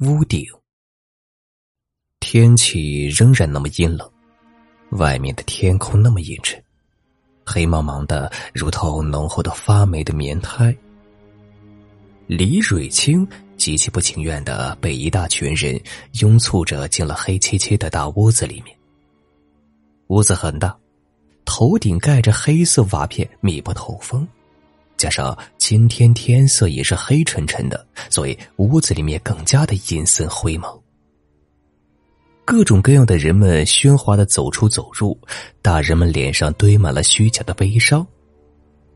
屋顶，天气仍然那么阴冷，外面的天空那么阴沉，黑茫茫的，如同浓厚的发霉的棉胎。李蕊清极其不情愿的被一大群人拥簇着进了黑漆漆的大屋子里面。屋子很大，头顶盖着黑色瓦片，密不透风。加上今天天色也是黑沉沉的，所以屋子里面更加的阴森灰蒙。各种各样的人们喧哗的走出走入，大人们脸上堆满了虚假的悲伤，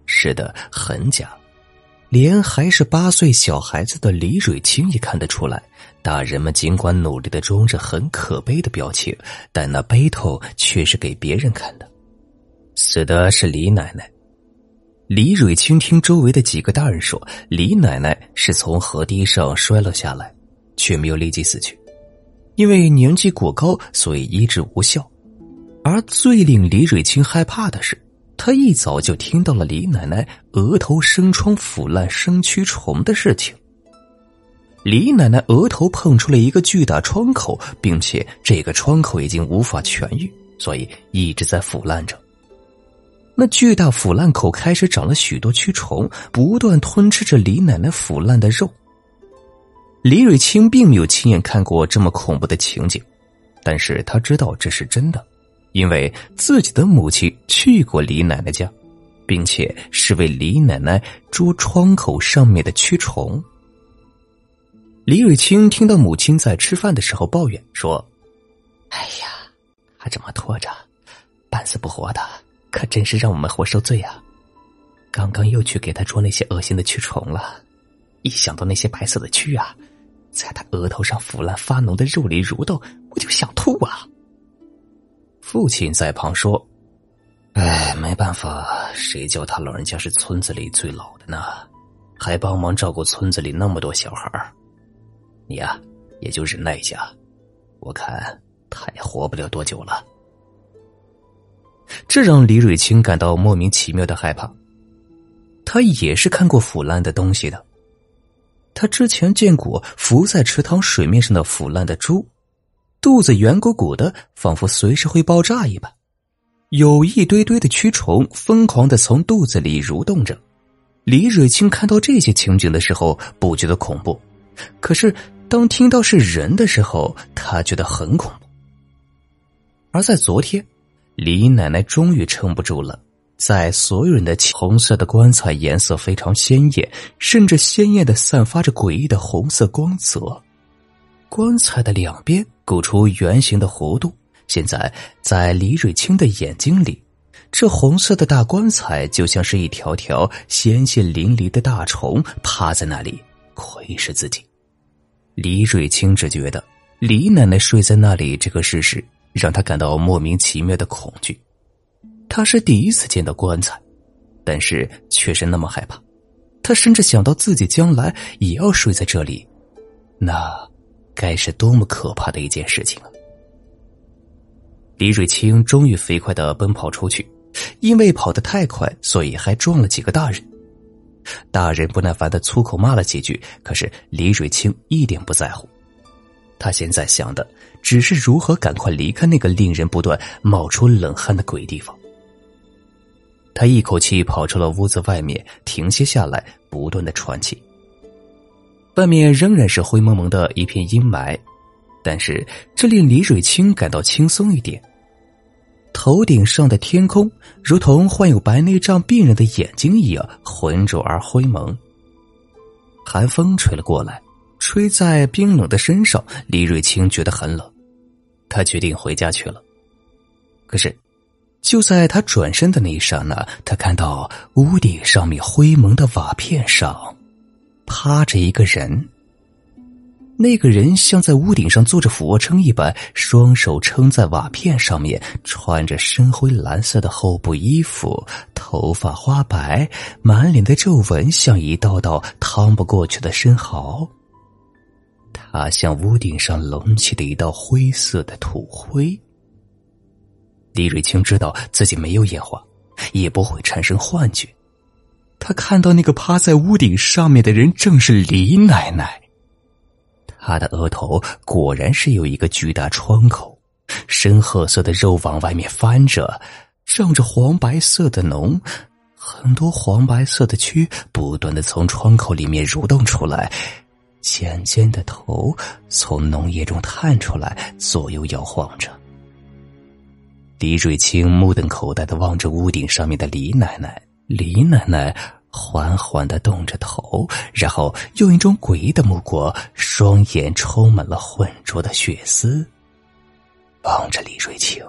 是的，很假。连还是八岁小孩子的李蕊清也看得出来，大人们尽管努力的装着很可悲的表情，但那悲痛却是给别人看的。死的是李奶奶。李蕊清听周围的几个大人说，李奶奶是从河堤上摔了下来，却没有立即死去，因为年纪过高，所以医治无效。而最令李蕊清害怕的是，她一早就听到了李奶奶额头生疮腐烂生蛆虫的事情。李奶奶额头碰出了一个巨大创口，并且这个创口已经无法痊愈，所以一直在腐烂着。那巨大腐烂口开始长了许多蛆虫，不断吞吃着李奶奶腐烂的肉。李蕊清并没有亲眼看过这么恐怖的情景，但是他知道这是真的，因为自己的母亲去过李奶奶家，并且是为李奶奶捉窗口上面的蛆虫。李蕊清听到母亲在吃饭的时候抱怨说：“哎呀，还这么拖着，半死不活的。”可真是让我们活受罪啊！刚刚又去给他捉那些恶心的蛆虫了，一想到那些白色的蛆啊，在他额头上腐烂发脓的肉里蠕动，我就想吐啊！父亲在旁说：“哎，没办法，谁叫他老人家是村子里最老的呢？还帮忙照顾村子里那么多小孩你呀，也就忍耐一下，我看他也活不了多久了。”这让李蕊清感到莫名其妙的害怕。他也是看过腐烂的东西的，他之前见过浮在池塘水面上的腐烂的猪，肚子圆鼓鼓的，仿佛随时会爆炸一般，有一堆堆的蛆虫疯狂的从肚子里蠕动着。李蕊清看到这些情景的时候，不觉得恐怖，可是当听到是人的时候，他觉得很恐怖。而在昨天。李奶奶终于撑不住了，在所有人的红色的棺材颜色非常鲜艳，甚至鲜艳的散发着诡异的红色光泽。棺材的两边鼓出圆形的弧度，现在在李蕊清的眼睛里，这红色的大棺材就像是一条条鲜血淋漓的大虫，趴在那里窥视自己。李蕊清只觉得李奶奶睡在那里这个事实。让他感到莫名其妙的恐惧。他是第一次见到棺材，但是却是那么害怕。他甚至想到自己将来也要睡在这里，那该是多么可怕的一件事情啊！李瑞清终于飞快的奔跑出去，因为跑得太快，所以还撞了几个大人。大人不耐烦的粗口骂了几句，可是李瑞清一点不在乎。他现在想的只是如何赶快离开那个令人不断冒出冷汗的鬼地方。他一口气跑出了屋子外面，停歇下来，不断的喘气。外面仍然是灰蒙蒙的一片阴霾，但是这令李蕊清感到轻松一点。头顶上的天空如同患有白内障病人的眼睛一样浑浊而灰蒙。寒风吹了过来。吹在冰冷的身上，李瑞清觉得很冷，他决定回家去了。可是，就在他转身的那一刹那，他看到屋顶上面灰蒙的瓦片上趴着一个人。那个人像在屋顶上做着俯卧撑一般，双手撑在瓦片上面，穿着深灰蓝色的厚布衣服，头发花白，满脸的皱纹像一道道趟不过去的深壕。他向屋顶上隆起的一道灰色的土灰。李瑞清知道自己没有眼花，也不会产生幻觉。他看到那个趴在屋顶上面的人正是李奶奶。他的额头果然是有一个巨大窗口，深褐色的肉往外面翻着，胀着黄白色的脓，很多黄白色的蛆不断的从窗口里面蠕动出来，尖尖的头从浓液中探出来，左右摇晃着。李瑞清目瞪口呆的望着屋顶上面的李奶奶，李奶奶。缓缓的动着头，然后用一种诡异的目光，双眼充满了浑浊的血丝，望着李瑞清。